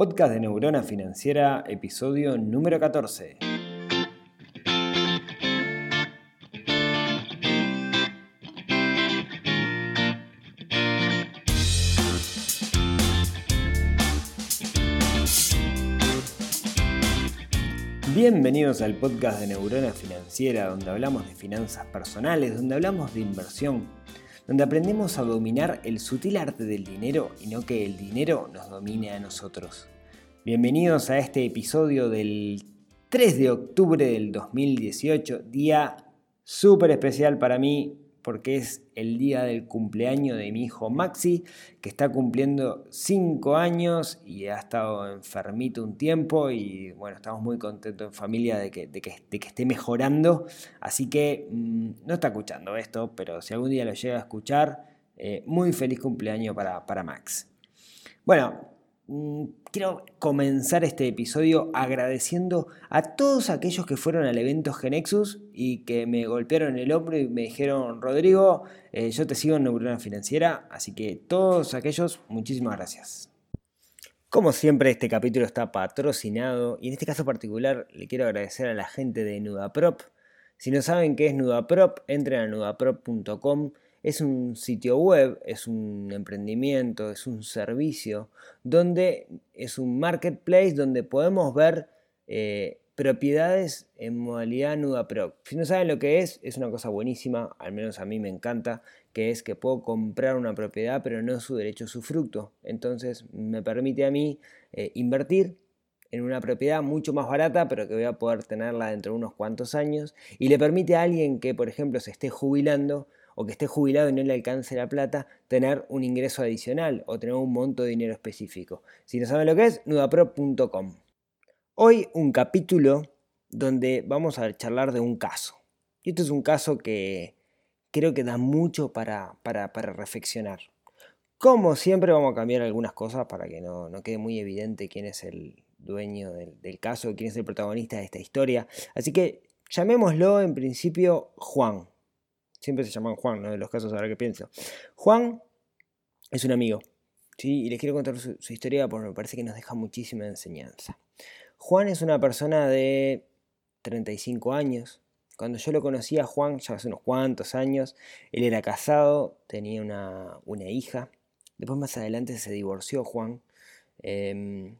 Podcast de Neurona Financiera, episodio número 14. Bienvenidos al podcast de Neurona Financiera, donde hablamos de finanzas personales, donde hablamos de inversión, donde aprendemos a dominar el sutil arte del dinero y no que el dinero nos domine a nosotros. Bienvenidos a este episodio del 3 de octubre del 2018, día súper especial para mí porque es el día del cumpleaños de mi hijo Maxi, que está cumpliendo 5 años y ha estado enfermito un tiempo y bueno, estamos muy contentos en familia de que, de que, esté mejorando, así que mm, no está escuchando esto, pero si algún día lo llega a escuchar, eh, muy feliz cumpleaños para, para Max. Bueno, quiero comenzar este episodio agradeciendo a todos aquellos que fueron al evento Genexus y que me golpearon el hombro y me dijeron, Rodrigo, eh, yo te sigo en Neurona Financiera, así que todos aquellos, muchísimas gracias. Como siempre, este capítulo está patrocinado y en este caso particular le quiero agradecer a la gente de Nudaprop. Si no saben qué es Nudaprop, entren a nudaprop.com es un sitio web, es un emprendimiento, es un servicio, donde es un marketplace donde podemos ver eh, propiedades en modalidad Nuda Pro. Si no saben lo que es, es una cosa buenísima, al menos a mí me encanta, que es que puedo comprar una propiedad pero no su derecho, su fruto. Entonces me permite a mí eh, invertir en una propiedad mucho más barata, pero que voy a poder tenerla dentro de unos cuantos años, y le permite a alguien que, por ejemplo, se esté jubilando, o que esté jubilado y no le alcance la plata, tener un ingreso adicional o tener un monto de dinero específico. Si no saben lo que es, nudapro.com. Hoy un capítulo donde vamos a charlar de un caso. Y este es un caso que creo que da mucho para, para, reflexionar. Como siempre vamos a cambiar algunas cosas para que no, quede muy evidente quién es el dueño del, del caso, quién es el protagonista de esta historia. Así que llamémoslo en principio Juan. Siempre se llaman Juan, ¿no? De los casos, ahora que pienso. Juan es un amigo, ¿sí? Y les quiero contar su, historia porque me parece que nos deja muchísima enseñanza. Juan es una persona de 35 años. Cuando yo lo conocí a Juan, ya hace unos cuantos años, él era casado, tenía una, hija. Después más adelante se divorció Juan. Em,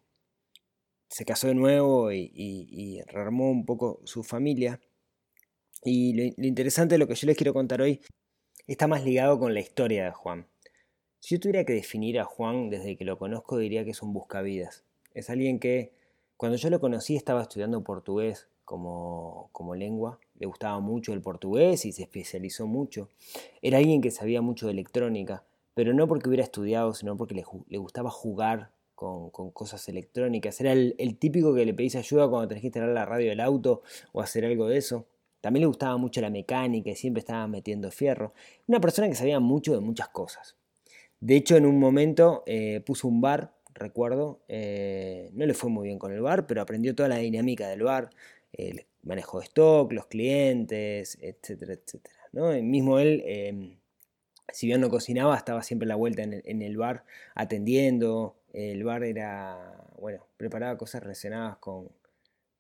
se casó de nuevo y, y rearmó un poco su familia. Y lo, interesante de lo que yo les quiero contar hoy está más ligado con la historia de Juan. Si yo tuviera que definir a Juan desde que lo conozco, diría que es un buscavidas. Es alguien que cuando yo lo conocí estaba estudiando portugués como, como lengua, le gustaba mucho el portugués y se especializó mucho. Era alguien que sabía mucho de electrónica, pero no porque hubiera estudiado, sino porque le, gustaba jugar con, cosas electrónicas. Era el, el, típico que le pedís ayuda cuando tenés que instalar la radio del auto o hacer algo de eso. También le gustaba mucho la mecánica y siempre estaba metiendo fierro. Una persona que sabía mucho de muchas cosas. De hecho, en un momento eh, puso un bar, recuerdo. Eh, no le fue muy bien con el bar, pero aprendió toda la dinámica del bar. El manejo de stock, los clientes, etcétera, etcétera. ¿no? mismo él, em, si bien no cocinaba, estaba siempre a la vuelta en el, en el bar atendiendo. El bar era, bueno, preparaba cosas relacionadas con,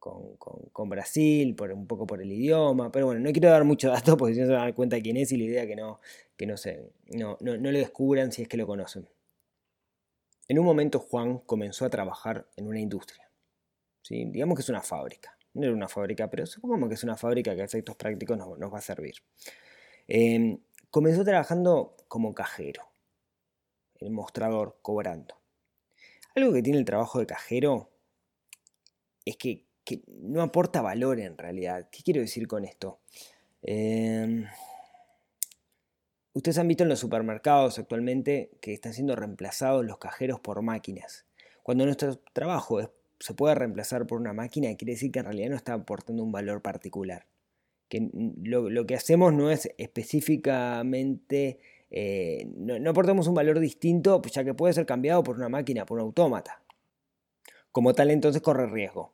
con, Brasil, por, un poco por el idioma, pero bueno, no quiero dar mucho datos porque si no se van a dar cuenta quién es y la idea que no, que no, sé, no, no, lo descubran si es que lo conocen. En un momento Juan comenzó a trabajar en una industria. ¿sí? Digamos que es una fábrica. No era una fábrica, pero supongamos que es una fábrica que a efectos prácticos nos, va a servir. Em, comenzó trabajando como cajero, el mostrador, cobrando. Algo que tiene el trabajo de cajero es que que no aporta valor en realidad. ¿Qué quiero decir con esto? Em, ustedes han visto en los supermercados actualmente que están siendo reemplazados los cajeros por máquinas. Cuando nuestro trabajo se puede reemplazar por una máquina, quiere decir que en realidad no está aportando un valor particular. Que lo, que hacemos no es específicamente, eh, no, no, aportamos un valor distinto, pues ya que puede ser cambiado por una máquina, por un autómata. Como tal, entonces corre riesgo.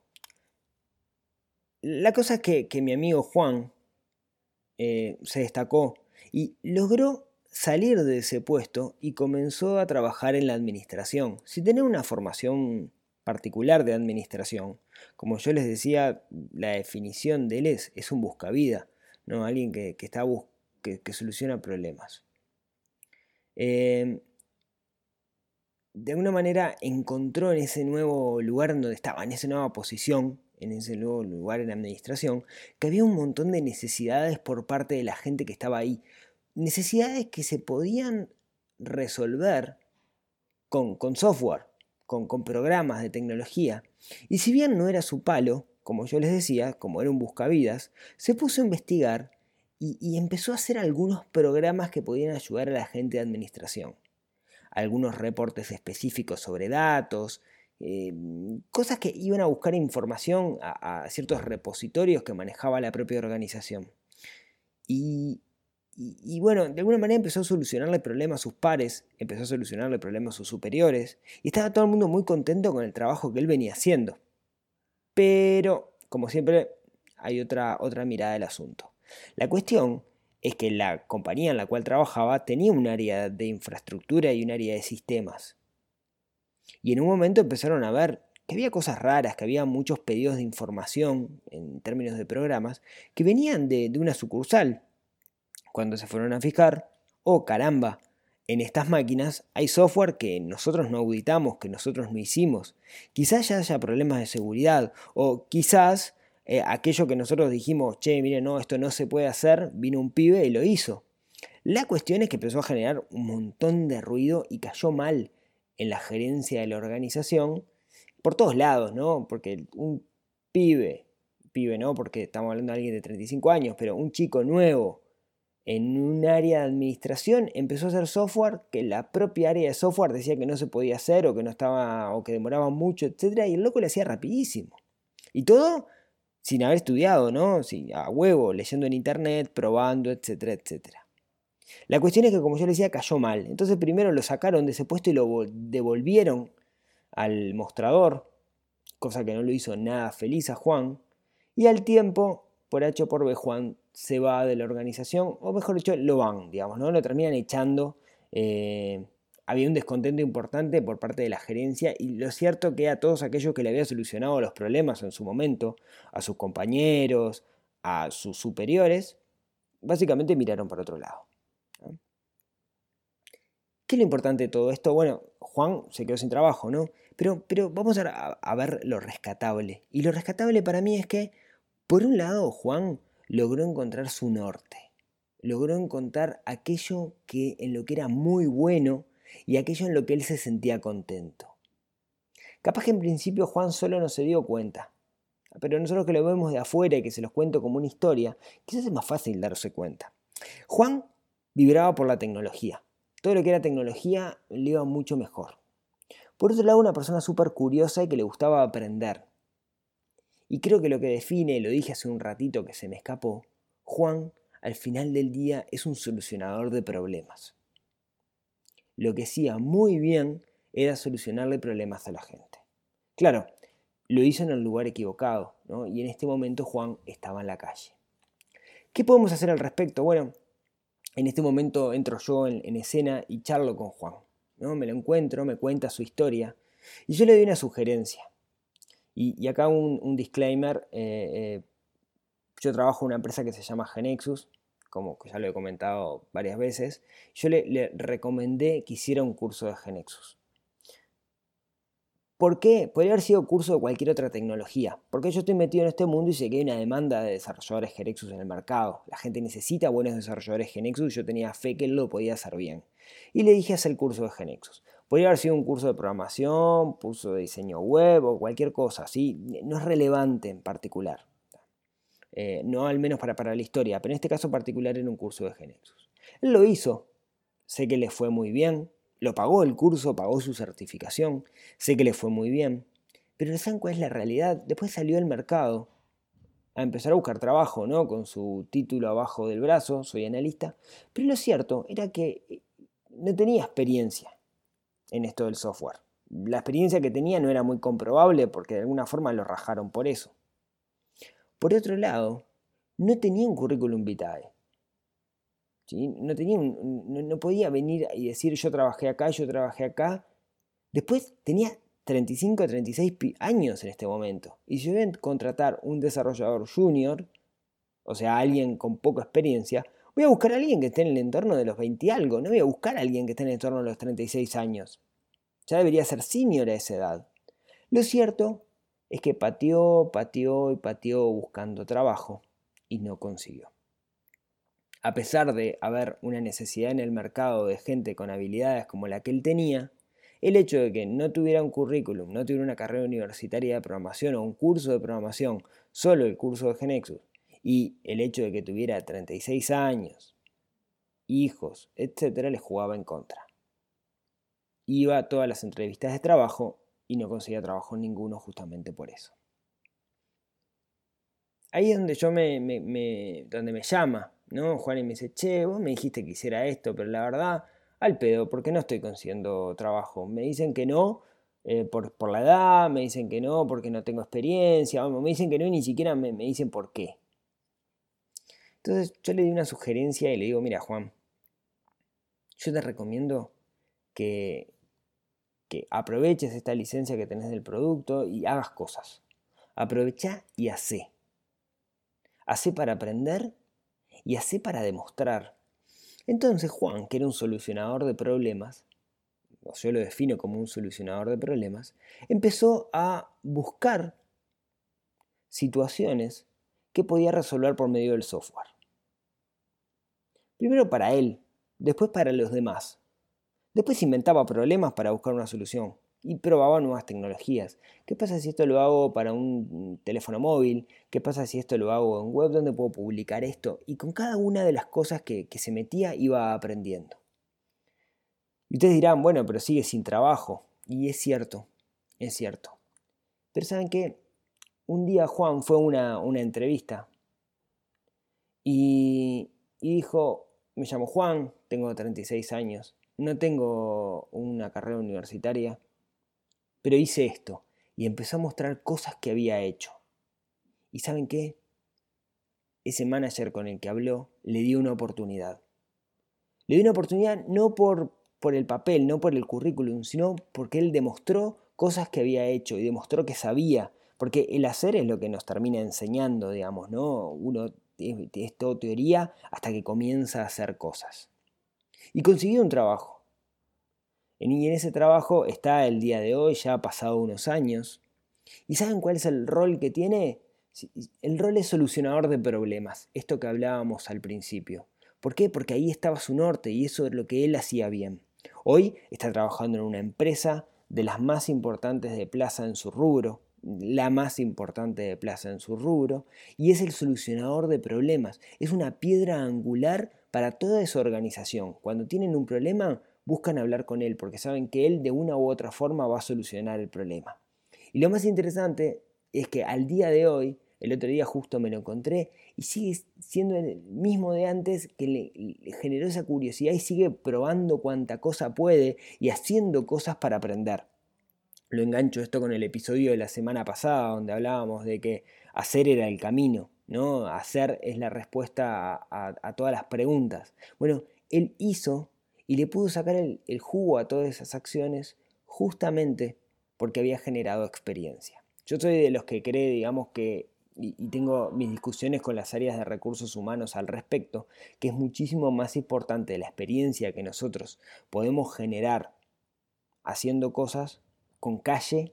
La cosa es que, mi amigo Juan eh, se destacó y logró salir de ese puesto y comenzó a trabajar en la administración, sin tener una formación particular de administración. Como yo les decía, la definición de él es, es un buscavida, ¿no? alguien que, está que, que, soluciona problemas. Em, de alguna manera encontró en ese nuevo lugar donde estaba, en esa nueva posición, en ese nuevo lugar en administración, que había un montón de necesidades por parte de la gente que estaba ahí. Necesidades que se podían resolver con, con software, con, con, programas de tecnología. Y si bien no era su palo, como yo les decía, como era un buscavidas, se puso a investigar y, y empezó a hacer algunos programas que podían ayudar a la gente de administración. Algunos reportes específicos sobre datos, eh, cosas que iban a buscar información a, ciertos repositorios que manejaba la propia organización. Y, bueno, de alguna manera empezó a solucionarle problemas a sus pares, empezó a solucionarle problemas a sus superiores, y estaba todo el mundo muy contento con el trabajo que él venía haciendo. Pero, como siempre, hay otra, otra mirada del asunto. La cuestión es que la compañía en la cual trabajaba tenía un área de infraestructura y un área de sistemas. Y en un momento empezaron a ver que había cosas raras, que había muchos pedidos de información en términos de programas que venían de, una sucursal. Cuando se fueron a fijar, oh caramba, en estas máquinas hay software que nosotros no auditamos, que nosotros no hicimos. Quizás ya haya problemas de seguridad o quizás eh, aquello que nosotros dijimos, che, mire, no, esto no se puede hacer, vino un pibe y lo hizo. La cuestión es que empezó a generar un montón de ruido y cayó mal en la gerencia de la organización, por todos lados, ¿no? Porque un pibe, pibe no, porque estamos hablando de alguien de 35 años, pero un chico nuevo en un área de administración empezó a hacer software que la propia área de software decía que no se podía hacer o que no estaba o que demoraba mucho, etcétera, y el loco le hacía rapidísimo. Y todo sin haber estudiado, ¿no? Sí, a huevo, leyendo en internet, probando, etcétera, etcétera. La cuestión es que, como yo les decía, cayó mal. Entonces primero lo sacaron de ese puesto y lo devolvieron al mostrador, cosa que no lo hizo nada feliz a Juan. Y al tiempo, por H por B, Juan se va de la organización, o mejor dicho, lo van, digamos, ¿no? Lo terminan echando. Eh, había un descontento importante por parte de la gerencia y lo cierto que a todos aquellos que le había solucionado los problemas en su momento, a sus compañeros, a sus superiores, básicamente miraron para otro lado. ¿Qué es lo importante de todo esto? Bueno, Juan se quedó sin trabajo, ¿no? Pero, pero vamos a, ver lo rescatable. Y lo rescatable para mí es que, por un lado, Juan logró encontrar su norte. Logró encontrar aquello que, en lo que era muy bueno y aquello en lo que él se sentía contento. Capaz que en principio Juan solo no se dio cuenta. Pero nosotros que lo vemos de afuera y que se los cuento como una historia, quizás es más fácil darse cuenta. Juan vibraba por la tecnología todo lo que era tecnología le iba mucho mejor. Por otro lado, una persona súper curiosa y que le gustaba aprender. Y creo que lo que define, lo dije hace un ratito que se me escapó, Juan al final del día es un solucionador de problemas. Lo que hacía muy bien era solucionarle problemas a la gente. Claro, lo hizo en el lugar equivocado, ¿no? y en este momento Juan estaba en la calle. ¿Qué podemos hacer al respecto? Bueno, en este momento entro yo en, escena y charlo con Juan. ¿no? Me lo encuentro, me cuenta su historia y yo le doy una sugerencia. Y, acá un, disclaimer, eh, eh, yo trabajo en una empresa que se llama Genexus, como ya lo he comentado varias veces, yo le, le recomendé que hiciera un curso de Genexus. ¿Por qué? Podría haber sido curso de cualquier otra tecnología. Porque yo estoy metido en este mundo y sé que hay una demanda de desarrolladores Genexus en el mercado. La gente necesita buenos desarrolladores Genexus y yo tenía fe que él lo podía hacer bien. Y le dije hacer el curso de Genexus. Podría haber sido un curso de programación, curso de diseño web o cualquier cosa, ¿sí? No es relevante en particular. Eh, no al menos para, para la historia, pero en este caso particular era un curso de Genexus. Él lo hizo. Sé que le fue muy bien, lo pagó el curso, pagó su certificación, sé que le fue muy bien, pero no saben cuál es la realidad. Después salió al mercado a empezar a buscar trabajo, ¿no? Con su título abajo del brazo, soy analista, pero lo cierto era que eh, no tenía experiencia en esto del software. La experiencia que tenía no era muy comprobable porque de alguna forma lo rajaron por eso. Por otro lado, no tenía un currículum vitae. No, podía venir y decir yo trabajé acá, yo trabajé acá. Después tenía 35, 36 años en este momento. Y si voy a contratar un desarrollador junior, o sea, alguien con poca experiencia, voy a buscar a alguien que esté en el entorno de los 20 y algo, no voy a buscar a alguien que esté en el entorno de los 36 años. Ya debería ser senior a esa edad. Lo cierto es que pateó, pateó y pateó buscando trabajo y no consiguió. A pesar de haber una necesidad en el mercado de gente con habilidades como la que él tenía, el hecho de que no tuviera un currículum, no tuviera una carrera universitaria de programación o un curso de programación, solo el curso de Genexus, y el hecho de que tuviera 36 años, hijos, etcétera, le jugaba en contra. Iba a todas las entrevistas de trabajo y no conseguía trabajo ninguno justamente por eso. Ahí es donde yo me, me, donde me llama, ¿no? Juan y me dice, che, vos me dijiste que hiciera esto, pero la verdad al pedo, porque no estoy consiguiendo trabajo. Me dicen que no eh, por, la edad, me dicen que no porque no tengo experiencia, me dicen que no y ni siquiera me, dicen por qué. Entonces yo le di una sugerencia y le digo, mira Juan, yo te recomiendo que, que aproveches esta licencia que tenés del producto y hagas cosas. Aprovecha y hacé. Hacé para aprender y hacé para demostrar. Entonces Juan, que era un solucionador de problemas, yo lo defino como un solucionador de problemas, empezó a buscar situaciones que podía resolver por medio del software. Primero para él, después para los demás. Después inventaba problemas para buscar una solución y probaba nuevas tecnologías. ¿Qué pasa si esto lo hago para un teléfono móvil? ¿Qué pasa si esto lo hago en web? ¿Dónde puedo publicar esto? Y con cada una de las cosas que, se metía iba aprendiendo. Y ustedes dirán, bueno, pero sigue sin trabajo. Y es cierto, es cierto. Pero ¿saben qué? Un día Juan fue a una, una entrevista y, y dijo, me llamo Juan, tengo 36 años, no tengo una carrera universitaria, pero hice esto y empezó a mostrar cosas que había hecho. ¿Y saben qué? Ese manager con el que habló le dio una oportunidad. Le dio una oportunidad no por, por el papel, no por el currículum, sino porque él demostró cosas que había hecho y demostró que sabía. Porque el hacer es lo que nos termina enseñando, digamos, ¿no? Uno es todo teoría hasta que comienza a hacer cosas. Y consiguió un trabajo. Y en ese trabajo está el día de hoy, ya ha pasado unos años. ¿Y saben cuál es el rol que tiene? El rol es solucionador de problemas, esto que hablábamos al principio. ¿Por qué? Porque ahí estaba su norte y eso es lo que él hacía bien. Hoy está trabajando en una empresa de las más importantes de Plaza en su rubro, la más importante de Plaza en su rubro, y es el solucionador de problemas. Es una piedra angular para toda esa organización. Cuando tienen un problema, buscan hablar con él porque saben que él de una u otra forma va a solucionar el problema. Y lo más interesante es que al día de hoy, el otro día justo me lo encontré y sigue siendo el mismo de antes que le, generó esa curiosidad y sigue probando cuanta cosa puede y haciendo cosas para aprender. Lo engancho esto con el episodio de la semana pasada donde hablábamos de que hacer era el camino, ¿no? Hacer es la respuesta a todas las preguntas. Bueno, él hizo y le pudo sacar el, jugo a todas esas acciones justamente porque había generado experiencia. Yo soy de los que cree, digamos, que, y, tengo mis discusiones con las áreas de recursos humanos al respecto, que es muchísimo más importante la experiencia que nosotros podemos generar haciendo cosas con calle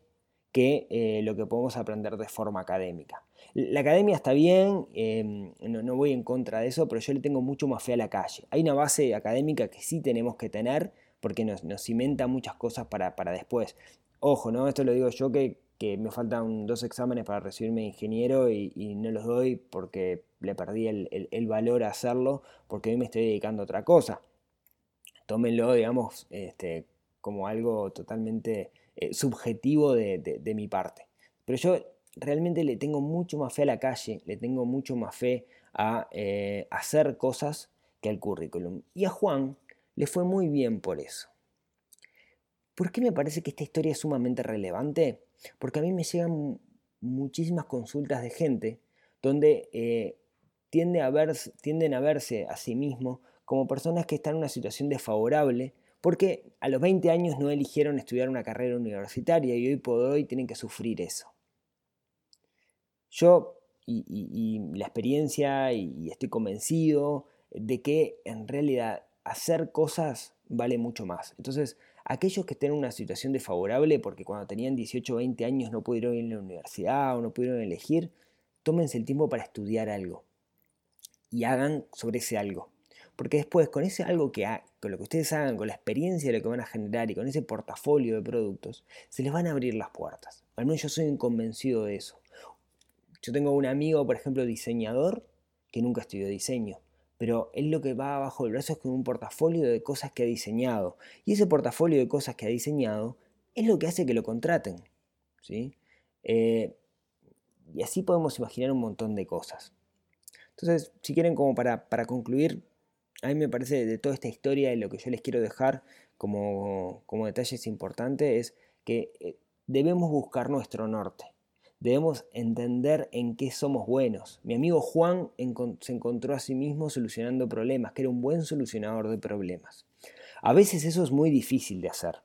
que eh, lo que podemos aprender de forma académica. La academia está bien, em, no, voy en contra de eso, pero yo le tengo mucho más fe a la calle. Hay una base académica que sí tenemos que tener porque nos, cimenta muchas cosas para, después. Ojo, ¿no? Esto lo digo yo que, me faltan dos exámenes para recibirme de ingeniero y, no los doy porque le perdí el, valor a hacerlo porque hoy me estoy dedicando a otra cosa. Tómenlo, digamos, este, como algo totalmente eh, subjetivo de mi parte. Pero yo realmente le tengo mucho más fe a la calle, le tengo mucho más fe a eh, hacer cosas que al currículum. Y a Juan le fue muy bien por eso. ¿Por qué me parece que esta historia es sumamente relevante? Porque a mí me llegan muchísimas consultas de gente donde eh, tiende a tienden a verse a sí mismos como personas que están en una situación desfavorable porque a los 20 años no eligieron estudiar una carrera universitaria y hoy por hoy tienen que sufrir eso. Yo y, la experiencia y estoy convencido de que en realidad hacer cosas vale mucho más. Entonces, aquellos que estén en una situación desfavorable porque cuando tenían 18 o 20 años no pudieron ir a la universidad o no pudieron elegir, tómense el tiempo para estudiar algo y hagan sobre ese algo. Porque después, con ese algo que con lo que ustedes hagan, con la experiencia de lo que van a generar y con ese portafolio de productos, se les van a abrir las puertas. Al menos yo soy convencido de eso. Yo tengo un amigo, por ejemplo, diseñador, que nunca estudió diseño, pero él lo que va abajo del brazo es con un portafolio de cosas que ha diseñado. Y ese portafolio de cosas que ha diseñado es lo que hace que lo contraten. ¿sí? Eh, y así podemos imaginar un montón de cosas. Entonces, si quieren, como para, para concluir, a mí me parece de toda esta historia y lo que yo les quiero dejar como, como detalles importantes es que eh, debemos buscar nuestro norte. Debemos entender en qué somos buenos. Mi amigo Juan se encontró a sí mismo solucionando problemas, que era un buen solucionador de problemas. A veces eso es muy difícil de hacer.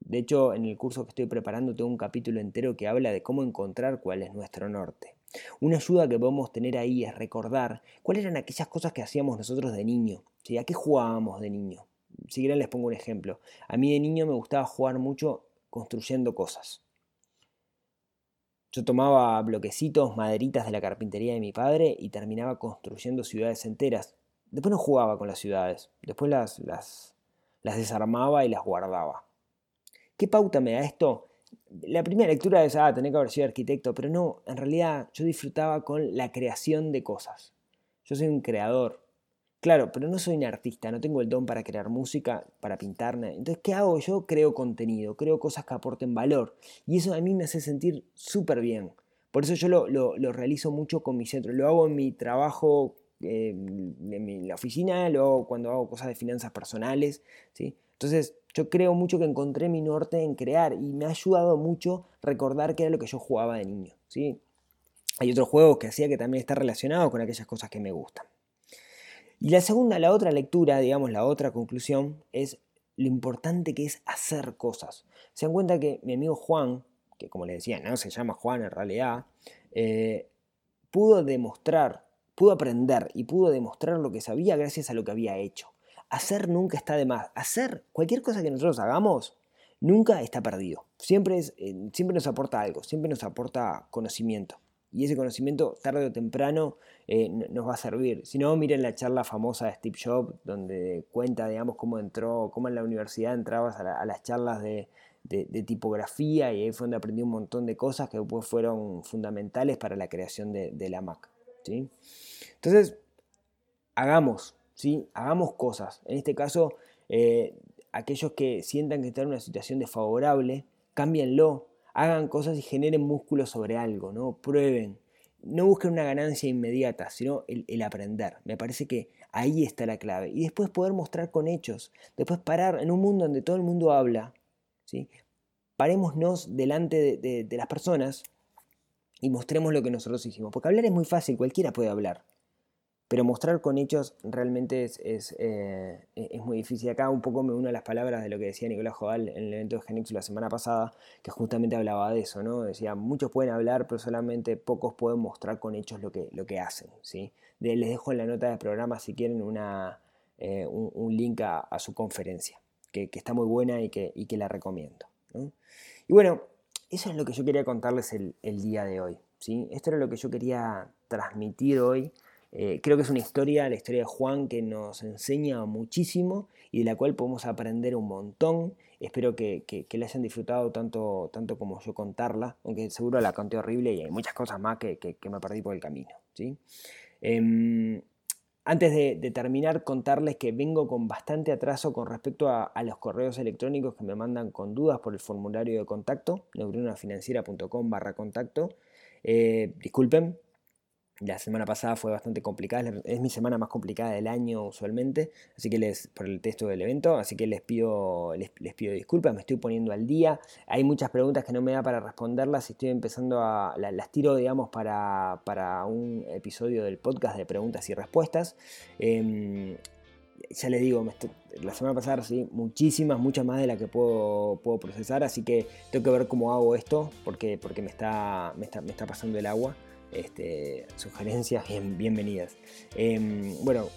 De hecho, en el curso que estoy preparando tengo un capítulo entero que habla de cómo encontrar cuál es nuestro norte. Una ayuda que podemos tener ahí es recordar cuáles eran aquellas cosas que hacíamos nosotros de niño. ¿A qué jugábamos de niño? Si quieren les pongo un ejemplo. A mí de niño me gustaba jugar mucho construyendo cosas. Yo tomaba bloquecitos, maderitas de la carpintería de mi padre y terminaba construyendo ciudades enteras. Después no jugaba con las ciudades, después las, las, desarmaba y las guardaba. ¿Qué pauta me da esto? la primera lectura es, ah, tener que haber sido arquitecto, pero no, en realidad yo disfrutaba con la creación de cosas. Yo soy un creador. Claro, pero no soy un artista, no tengo el don para crear música, para pintar. Entonces, ¿qué hago? Yo creo contenido, creo cosas que aporten valor. Y eso a mí me hace sentir súper bien. Por eso yo lo, realizo mucho con mi centro. Lo hago en mi trabajo, eh, en la oficina, lo hago cuando hago cosas de finanzas personales. ¿sí? Entonces, yo creo mucho que encontré mi norte en crear y me ha ayudado mucho recordar que era lo que yo jugaba de niño. ¿sí? Hay otros juegos que hacía que también está relacionado con aquellas cosas que me gustan. Y la segunda, la otra lectura, digamos, la otra conclusión es lo importante que es hacer cosas. Se dan cuenta que mi amigo Juan, que como le decía, no se llama Juan en realidad, eh, pudo demostrar, pudo aprender y pudo demostrar lo que sabía gracias a lo que había hecho. Hacer nunca está de más. Hacer cualquier cosa que nosotros hagamos nunca está perdido. Siempre, eh, siempre nos aporta algo, siempre nos aporta conocimiento. Y ese conocimiento tarde o temprano eh, nos va a servir. Si no, miren la charla famosa de Steve Jobs, donde cuenta, digamos, cómo entró, cómo en la universidad entrabas a, las charlas de, tipografía y ahí fue donde aprendí un montón de cosas que después fueron fundamentales para la creación de, la Mac. ¿sí? Entonces, hagamos, ¿sí? hagamos cosas. En este caso, eh, aquellos que sientan que están en una situación desfavorable, cámbienlo, hagan cosas y generen músculo sobre algo, ¿no? Prueben. No busquen una ganancia inmediata, sino el, aprender. Me parece que ahí está la clave. Y después poder mostrar con hechos. Después parar en un mundo donde todo el mundo habla. ¿sí? Parémonos delante de, de las personas y mostremos lo que nosotros hicimos. Porque hablar es muy fácil, cualquiera puede hablar. Pero mostrar con hechos realmente es, eh, e-, es, muy difícil. Acá un poco me uno a las palabras de lo que decía Nicolás Jodal en el evento de Genix la semana pasada, que justamente hablaba de eso, ¿no? Decía, muchos pueden hablar, pero solamente pocos pueden mostrar con hechos lo que, lo que hacen, ¿sí? les dejo en la nota del programa, si quieren, una, eh, un, link a, su conferencia, que, está muy buena y que, y que la recomiendo. Y bueno, eso es lo que yo quería contarles el, el día de hoy, ¿sí? Esto era lo que yo quería transmitir hoy. Eh, creo que es una historia, la historia de Juan, que nos enseña muchísimo y de la cual podemos aprender un montón. Espero que, que, la hayan disfrutado tanto, tanto como yo contarla, aunque seguro la conté horrible y hay muchas cosas más que, me perdí por el camino. ¿sí? Em, antes de, terminar, contarles que vengo con bastante atraso con respecto a, los correos electrónicos que me mandan con dudas por el formulario de contacto, neuronafinanciera.com barra contacto. Eh, disculpen, la semana pasada fue bastante complicada, es mi semana más complicada del año usualmente, así que les, por el texto del evento, así que les pido, les, pido disculpas, me estoy poniendo al día. Hay muchas preguntas que no me da para responderlas y estoy empezando a, las, tiro, digamos, para, un episodio del podcast de preguntas y respuestas. Em, ya les digo, la semana pasada recibí muchísimas, muchas más de las que puedo, puedo procesar, así que tengo que ver cómo hago esto, porque, porque me, está, me, está, me está pasando el agua este, sugerencias bienvenidas. Em, bueno,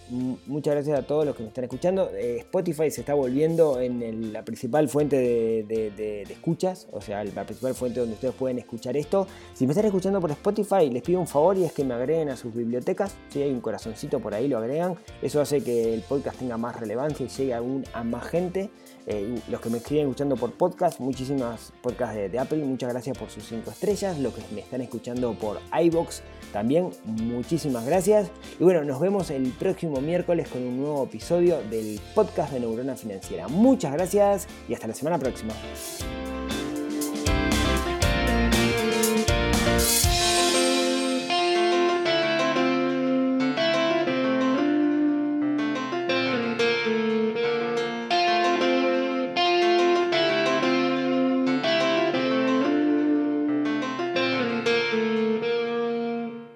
muchas gracias a todos los que me están escuchando. Eh, Spotify se está volviendo en la principal fuente de, escuchas, o sea, la principal fuente donde ustedes pueden escuchar esto. Si me están escuchando por Spotify, les pido un favor y es que me agreguen a sus bibliotecas. Si hay un corazoncito por ahí, lo agregan. Eso hace que el podcast tenga más relevancia y llegue aún a más gente. Eh, los que me siguen escuchando por podcast, muchísimas podcasts de, Apple, muchas gracias por sus 5 estrellas. Los que me están escuchando por también muchísimas gracias. Y bueno, nos vemos el próximo miércoles con un nuevo episodio del podcast de Neurona Financiera. Muchas gracias y hasta la semana próxima.